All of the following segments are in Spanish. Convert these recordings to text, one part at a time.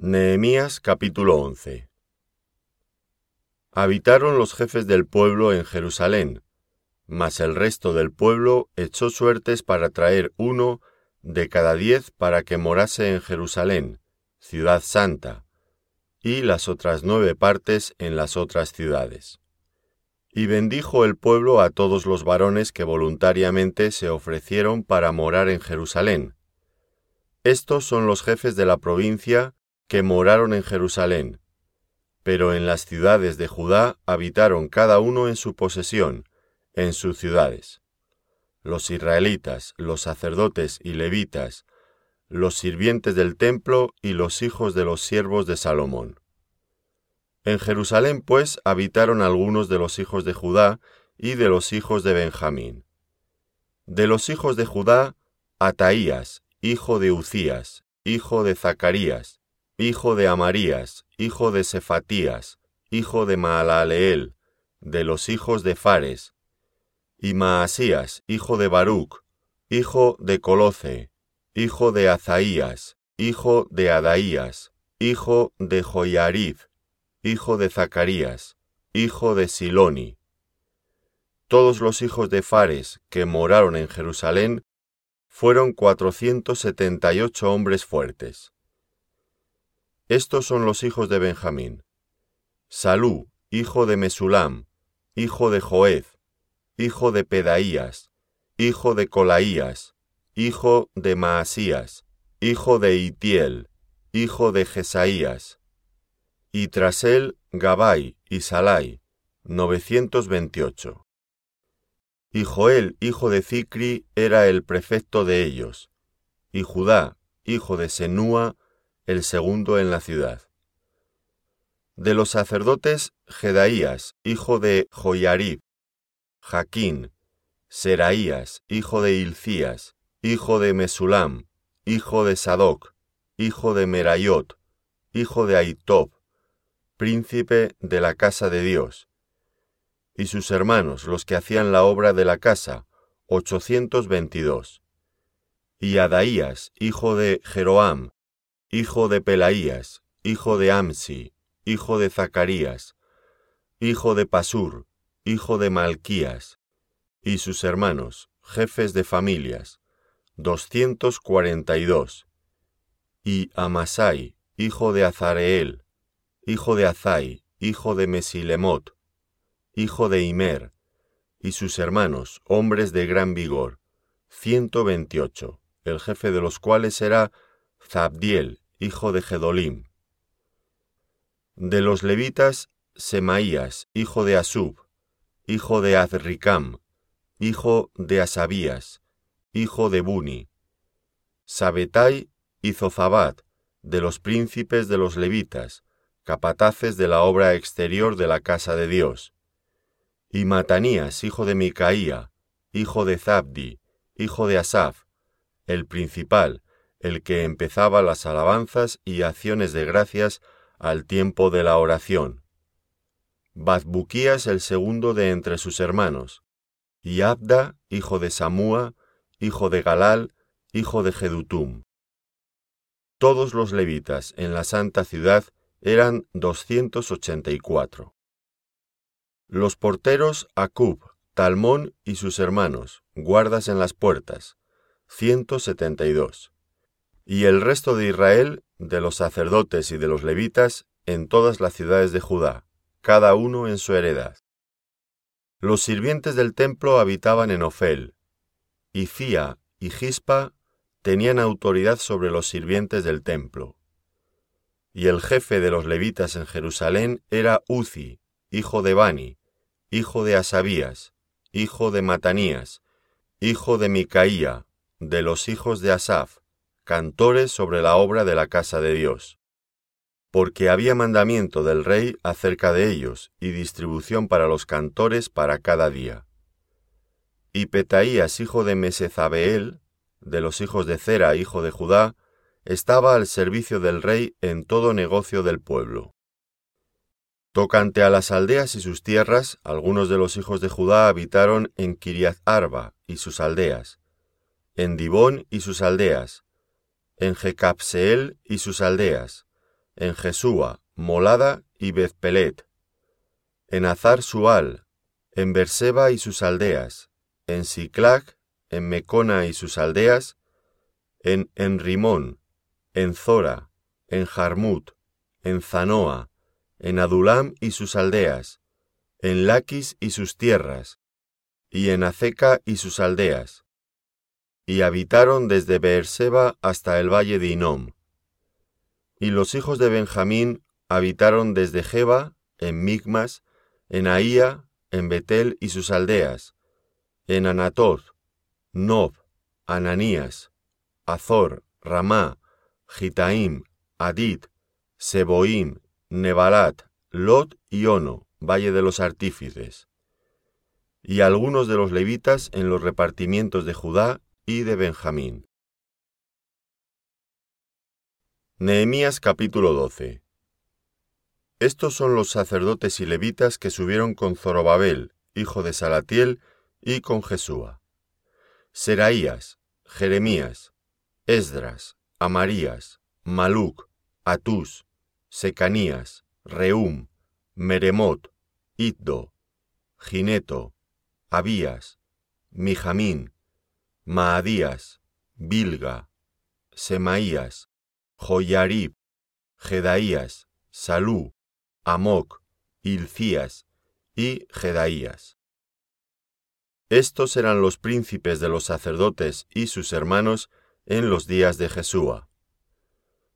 Nehemías capítulo 11 Habitaron los jefes del pueblo en Jerusalén, mas el resto del pueblo echó suertes para traer uno de cada diez para que morase en Jerusalén, ciudad santa, y las otras nueve partes en las otras ciudades. Y bendijo el pueblo a todos los varones que voluntariamente se ofrecieron para morar en Jerusalén. Estos son los jefes de la provincia que moraron en Jerusalén, pero en las ciudades de Judá habitaron cada uno en su posesión, en sus ciudades. Los israelitas, los sacerdotes y levitas, los sirvientes del templo y los hijos de los siervos de Salomón. En Jerusalén, pues, habitaron algunos de los hijos de Judá y de los hijos de Benjamín. De los hijos de Judá, Ataías, hijo de Ucías, hijo de Zacarías, hijo de Amarías, hijo de Cefatías, hijo de Maalaleel, de los hijos de Fares, y Maasías, hijo de Baruch, hijo de Coloce, hijo de Azaías, hijo de Adaías, hijo de Joyarib, hijo de Zacarías, hijo de Siloni. Todos los hijos de Fares que moraron en Jerusalén fueron cuatrocientos setenta y ocho hombres fuertes. Estos son los hijos de Benjamín. Salú, hijo de Mesulam, hijo de Joed, hijo de Pedaías, hijo de Colaías, hijo de Maasías, hijo de Itiel, hijo de Jesaías. Y tras él Gabai y Salai, 928. Y Joel, hijo de Zicri, era el prefecto de ellos, y Judá, hijo de Senúa, el segundo en la ciudad. De los sacerdotes, Jedaías, hijo de Joyarib, Jaquín, Seraías, hijo de Hilcías, hijo de Mesulam, hijo de Sadoc, hijo de Merayot, hijo de Aitob, príncipe de la casa de Dios, y sus hermanos, los que hacían la obra de la casa, ochocientos veintidós. Y Adaías, hijo de Jeroam, hijo de Pelaías, hijo de Amsi, hijo de Zacarías, hijo de Pasur, hijo de Malquías, y sus hermanos, jefes de familias, doscientos cuarenta y dos, y Amasai, hijo de Azareel, hijo de Azai, hijo de Mesilemot, hijo de Imer, y sus hermanos, hombres de gran vigor, ciento veintiocho, el jefe de los cuales era Zabdiel, hijo de Gedolim. De los levitas, Semaías, hijo de Asub, hijo de Azricam, hijo de Asabías, hijo de Buni. Sabetai y Zozabat, de los príncipes de los levitas, capataces de la obra exterior de la casa de Dios. Y Matanías, hijo de Micaía, hijo de Zabdi, hijo de Asaf, el principal, el que empezaba las alabanzas y acciones de gracias al tiempo de la oración. Bazbuquías el segundo de entre sus hermanos, y Abda, hijo de Samúa, hijo de Galal, hijo de Jedutum. Todos los levitas en la santa ciudad eran doscientos ochenta y cuatro. Los porteros Acub, Talmón y sus hermanos, guardas en las puertas, ciento setenta y el resto de Israel, de los sacerdotes y de los levitas, en todas las ciudades de Judá, cada uno en su heredad. Los sirvientes del templo habitaban en Ofel, y Fía y Gispa tenían autoridad sobre los sirvientes del templo. Y el jefe de los levitas en Jerusalén era Uzi, hijo de Bani, hijo de Asabías, hijo de Matanías, hijo de Micaía, de los hijos de Asaf, cantores sobre la obra de la casa de Dios. Porque había mandamiento del rey acerca de ellos y distribución para los cantores para cada día. Y Petaías, hijo de Mesezabeel, de los hijos de Cera, hijo de Judá, estaba al servicio del rey en todo negocio del pueblo. Tocante a las aldeas y sus tierras, algunos de los hijos de Judá habitaron en Kiriath Arba y sus aldeas, en Dibón y sus aldeas, en Jecapseel y sus aldeas, en Jesúa, Molada y Bezpelet, en Azar Sual, en Berseba y sus aldeas, en Siclac, en Mecona y sus aldeas, en Enrimón, en Zora, en Jarmut, en Zanoa, en Adulam y sus aldeas, en Laquis y sus tierras, y en Azeca y sus aldeas, y habitaron desde Beerseba hasta el valle de Inom. Y los hijos de Benjamín habitaron desde Jeba, en Migmas, en Ahía, en Betel y sus aldeas, en Anatoth, Nob, Ananías, Azor, Ramá, Gitaim, Adid, Seboim, Nebalat, Lot y Ono, valle de los artífices, y algunos de los levitas en los repartimientos de Judá y de Benjamín. Nehemías capítulo 12 Estos son los sacerdotes y levitas que subieron con Zorobabel, hijo de Salatiel, y con Jesúa. Seraías, Jeremías, Esdras, Amarías, Maluc, Atús, Secanías, Reum, Meremot, Iddo, Gineto, Abías, Mijamín, Maadías, Bilga, Semaías, Joyarib, Jedaías, Salú, Amoc, Ilcías y Jedaías. Estos eran los príncipes de los sacerdotes y sus hermanos en los días de Jesúa.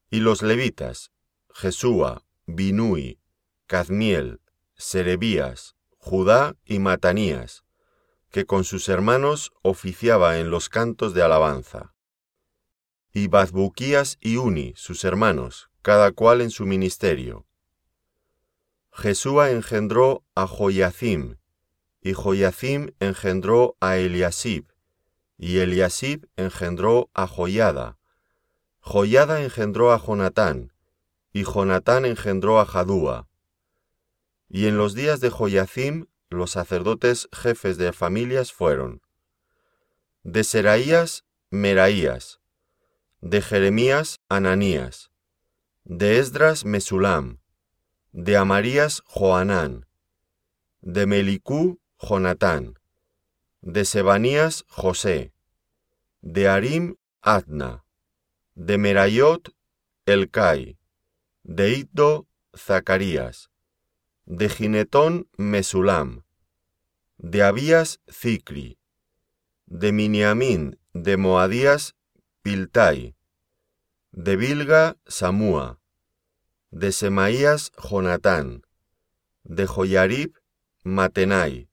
Y los levitas, Jesúa, Binui, Cadmiel, Serebías, Judá y Matanías, que con sus hermanos oficiaba en los cantos de alabanza. Y Bazbuquías y Uni, sus hermanos, cada cual en su ministerio. Jesúa engendró a Joyacim, y Joyacim engendró a Eliasib, y Eliasib engendró a Joyada. Joyada engendró a Jonatán, y Jonatán engendró a Jadúa. Y en los días de Joyacim los sacerdotes jefes de familias fueron de Seraías, Meraías, de Jeremías, Ananías, de Esdras, Mesulam, de Amarías, Joanán, de Melicú, Jonatán, de Sebanías, José, de Arim, Adna, de Merayot, Elcai, de Iddo, Zacarías, de Ginetón, Mesulam, de Abías, Cicri, de Miniamín, de Moadías, Piltai, de Bilga, Samúa, de Semaías, Jonatán, de Joyarib, Matenai,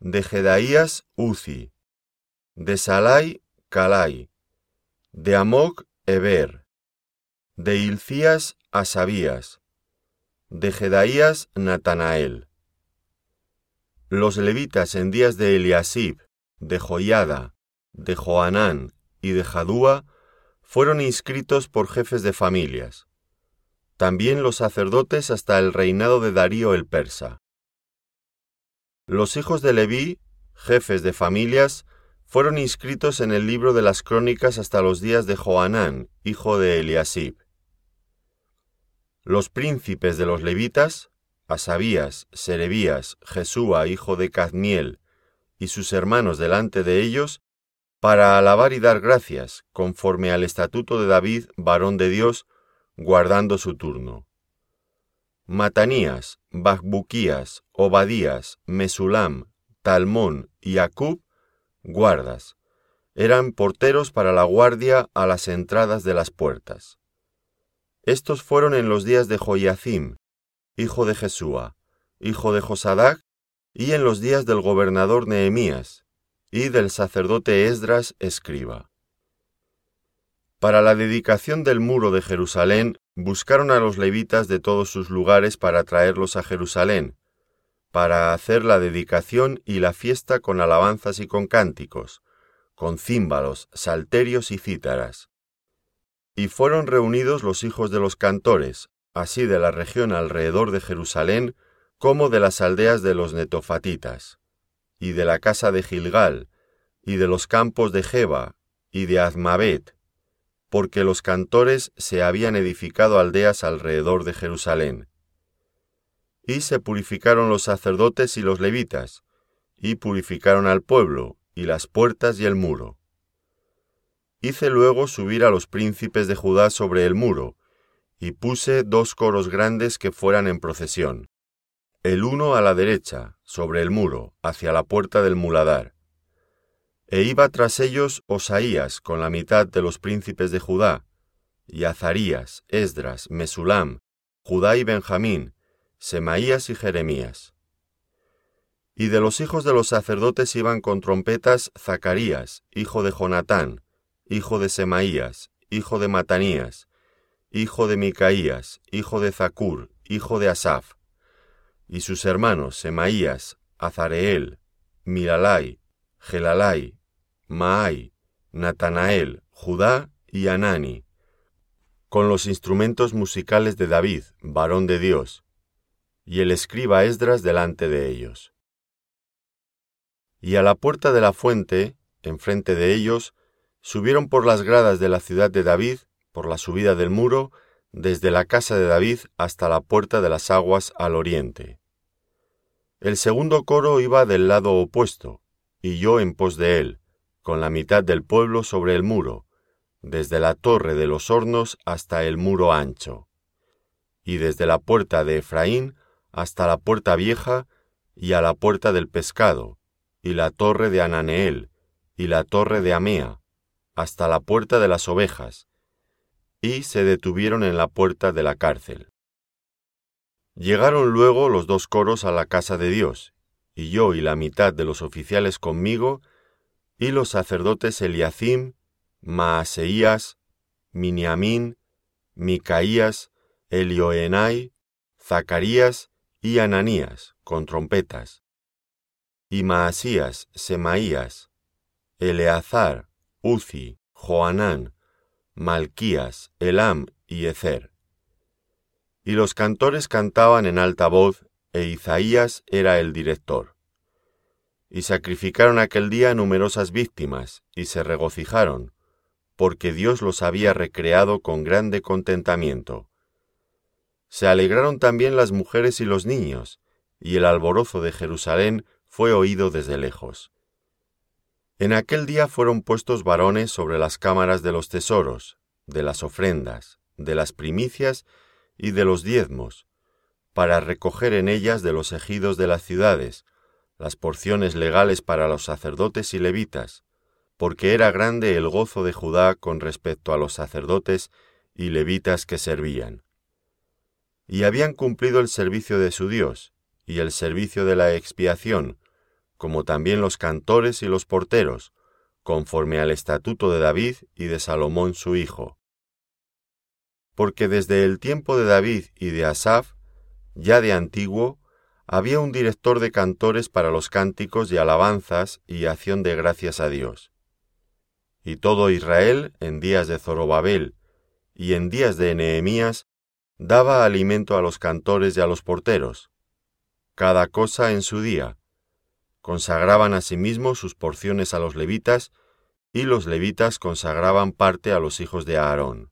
de Jedaías, Uzi, de Salai, Calai, de Amoc, Eber, de Ilcías, Asabías, de Jedaías Natanael. Los levitas en días de Eliasib, de Joiada, de Joanán y de Jadúa fueron inscritos por jefes de familias. También los sacerdotes hasta el reinado de Darío el persa. Los hijos de Leví, jefes de familias, fueron inscritos en el libro de las crónicas hasta los días de Joanán, hijo de Eliasib. Los príncipes de los levitas, Asabías, Serebías, Jesúa, hijo de Cadmiel, y sus hermanos delante de ellos, para alabar y dar gracias, conforme al estatuto de David, varón de Dios, guardando su turno. Matanías, Bacbuquías, Obadías, Mesulam, Talmón y Acub, guardas, eran porteros para la guardia a las entradas de las puertas. Estos fueron en los días de Joiacim, hijo de Jesúa, hijo de Josadac, y en los días del gobernador Nehemías, y del sacerdote Esdras escriba. Para la dedicación del muro de Jerusalén buscaron a los levitas de todos sus lugares para traerlos a Jerusalén, para hacer la dedicación y la fiesta con alabanzas y con cánticos, con címbalos, salterios y cítaras. Y fueron reunidos los hijos de los cantores, así de la región alrededor de Jerusalén como de las aldeas de los netofatitas, y de la casa de Gilgal, y de los campos de Jeba, y de Azmabet, porque los cantores se habían edificado aldeas alrededor de Jerusalén. Y se purificaron los sacerdotes y los levitas, y purificaron al pueblo, y las puertas y el muro. Hice luego subir a los príncipes de Judá sobre el muro, y puse dos coros grandes que fueran en procesión, el uno a la derecha, sobre el muro, hacia la puerta del muladar. E iba tras ellos Osaías con la mitad de los príncipes de Judá, y Azarías, Esdras, Mesulam, Judá y Benjamín, Semaías y Jeremías. Y de los hijos de los sacerdotes iban con trompetas Zacarías, hijo de Jonatán, hijo de Semaías, hijo de Matanías, hijo de Micaías, hijo de Zacur, hijo de Asaf, y sus hermanos Semaías, Azareel, Miralai, Gelalai, Maai, Natanael, Judá y Anani, con los instrumentos musicales de David, varón de Dios, y el escriba Esdras delante de ellos. Y a la puerta de la fuente, enfrente de ellos, subieron por las gradas de la ciudad de David, por la subida del muro, desde la casa de David hasta la puerta de las aguas al oriente. El segundo coro iba del lado opuesto, y yo en pos de él, con la mitad del pueblo sobre el muro, desde la torre de los hornos hasta el muro ancho, y desde la puerta de Efraín hasta la puerta vieja y a la puerta del pescado, y la torre de Ananeel, y la torre de Amea, hasta la puerta de las ovejas, y se detuvieron en la puerta de la cárcel. Llegaron luego los dos coros a la casa de Dios, y yo y la mitad de los oficiales conmigo, y los sacerdotes Eliacim, Maaseías, Miniamín, Micaías, Elioenai, Zacarías y Ananías, con trompetas, y Maasías, Semaías, Eleazar, Uzi, Joanán, Malquías, Elam y Ezer. Y los cantores cantaban en alta voz, e Isaías era el director. Y sacrificaron aquel día numerosas víctimas, y se regocijaron, porque Dios los había recreado con grande contentamiento. Se alegraron también las mujeres y los niños, y el alborozo de Jerusalén fue oído desde lejos. En aquel día fueron puestos varones sobre las cámaras de los tesoros, de las ofrendas, de las primicias y de los diezmos, para recoger en ellas de los ejidos de las ciudades las porciones legales para los sacerdotes y levitas, porque era grande el gozo de Judá con respecto a los sacerdotes y levitas que servían. Y habían cumplido el servicio de su Dios, y el servicio de la expiación, como también los cantores y los porteros, conforme al estatuto de David y de Salomón su hijo. Porque desde el tiempo de David y de Asaf, ya de antiguo, había un director de cantores para los cánticos y alabanzas y acción de gracias a Dios. Y todo Israel, en días de Zorobabel y en días de Nehemías, daba alimento a los cantores y a los porteros, cada cosa en su día, consagraban asimismo sus porciones a los levitas, y los levitas consagraban parte a los hijos de Aarón.